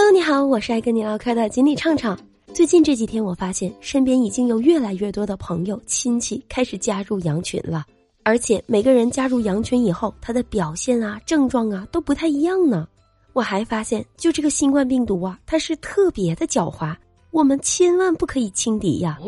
Hello，你好，我是爱跟你唠嗑的锦鲤畅畅。最近这几天，我发现身边已经有越来越多的朋友、亲戚开始加入羊群了，而且每个人加入羊群以后，他的表现啊、症状啊都不太一样呢。我还发现，就这个新冠病毒啊，它是特别的狡猾，我们千万不可以轻敌呀。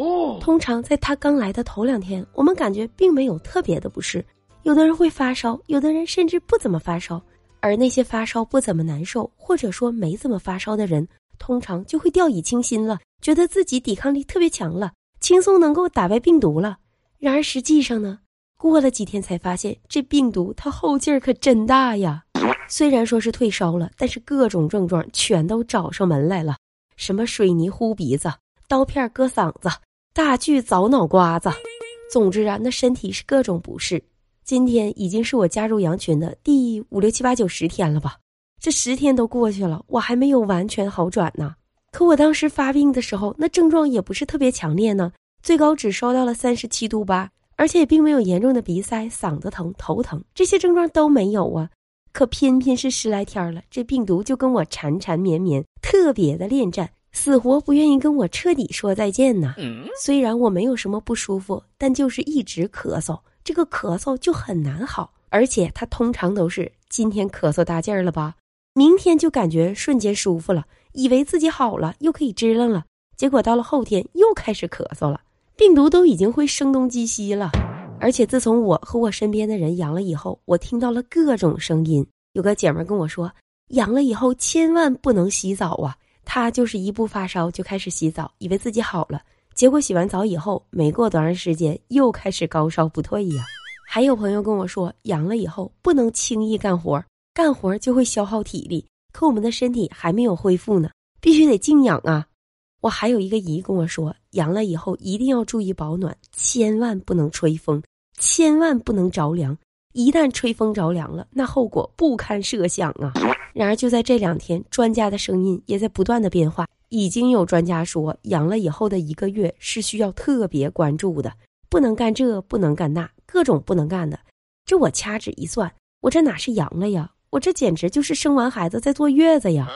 通常在它刚来的头两天，我们感觉并没有特别的不适，有的人会发烧，有的人甚至不怎么发烧。而那些发烧不怎么难受，或者说没怎么发烧的人，通常就会掉以轻心了，觉得自己抵抗力特别强了，轻松能够打败病毒了。然而实际上呢，过了几天才发现，这病毒它后劲儿可真大呀。虽然说是退烧了，但是各种症状全都找上门来了，什么水泥糊鼻子、刀片割嗓子、大锯凿脑瓜子，总之啊，那身体是各种不适。今天已经是我加入羊群的第五六七八九十天了吧？这十天都过去了，我还没有完全好转呢。可我当时发病的时候，那症状也不是特别强烈呢，最高只烧到了三十七度八，而且也并没有严重的鼻塞、嗓子疼、头疼这些症状都没有啊。可偏偏是十来天了，这病毒就跟我缠缠绵绵，特别的恋战，死活不愿意跟我彻底说再见呢。虽然我没有什么不舒服，但就是一直咳嗽。这个咳嗽就很难好，而且它通常都是今天咳嗽大劲儿了吧，明天就感觉瞬间舒服了，以为自己好了又可以支棱了，结果到了后天又开始咳嗽了。病毒都已经会声东击西了，而且自从我和我身边的人阳了以后，我听到了各种声音。有个姐们跟我说，阳了以后千万不能洗澡啊，她就是一不发烧就开始洗澡，以为自己好了。结果洗完澡以后，没过多长时间又开始高烧不退呀。还有朋友跟我说，阳了以后不能轻易干活，干活就会消耗体力。可我们的身体还没有恢复呢，必须得静养啊。我还有一个姨跟我说，阳了以后一定要注意保暖，千万不能吹风，千万不能着凉。一旦吹风着凉了，那后果不堪设想啊。然而就在这两天，专家的声音也在不断的变化。已经有专家说，阳了以后的一个月是需要特别关注的，不能干这，不能干那，各种不能干的。这我掐指一算，我这哪是阳了呀？我这简直就是生完孩子在坐月子呀！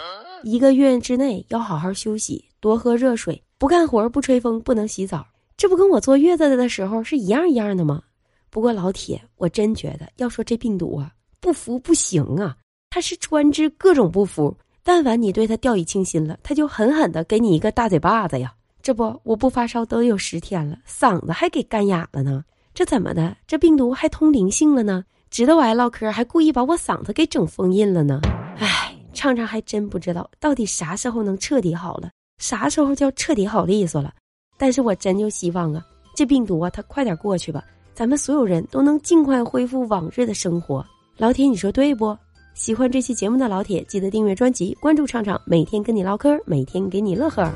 一个月之内要好好休息，多喝热水，不干活，不吹风，不能洗澡，这不跟我坐月子的时候是一样一样的吗？不过老铁，我真觉得要说这病毒啊，不服不行啊，它是专治各种不服。但凡你对他掉以轻心了，他就狠狠的给你一个大嘴巴子呀！这不，我不发烧都有十天了，嗓子还给干哑了呢。这怎么的？这病毒还通灵性了呢？知道我爱唠嗑，还故意把我嗓子给整封印了呢？唉，畅畅还真不知道到底啥时候能彻底好了，啥时候叫彻底好利索了。但是我真就希望啊，这病毒啊，它快点过去吧，咱们所有人都能尽快恢复往日的生活。老铁，你说对不？喜欢这期节目的老铁，记得订阅专辑，关注畅畅，每天跟你唠嗑，每天给你乐呵。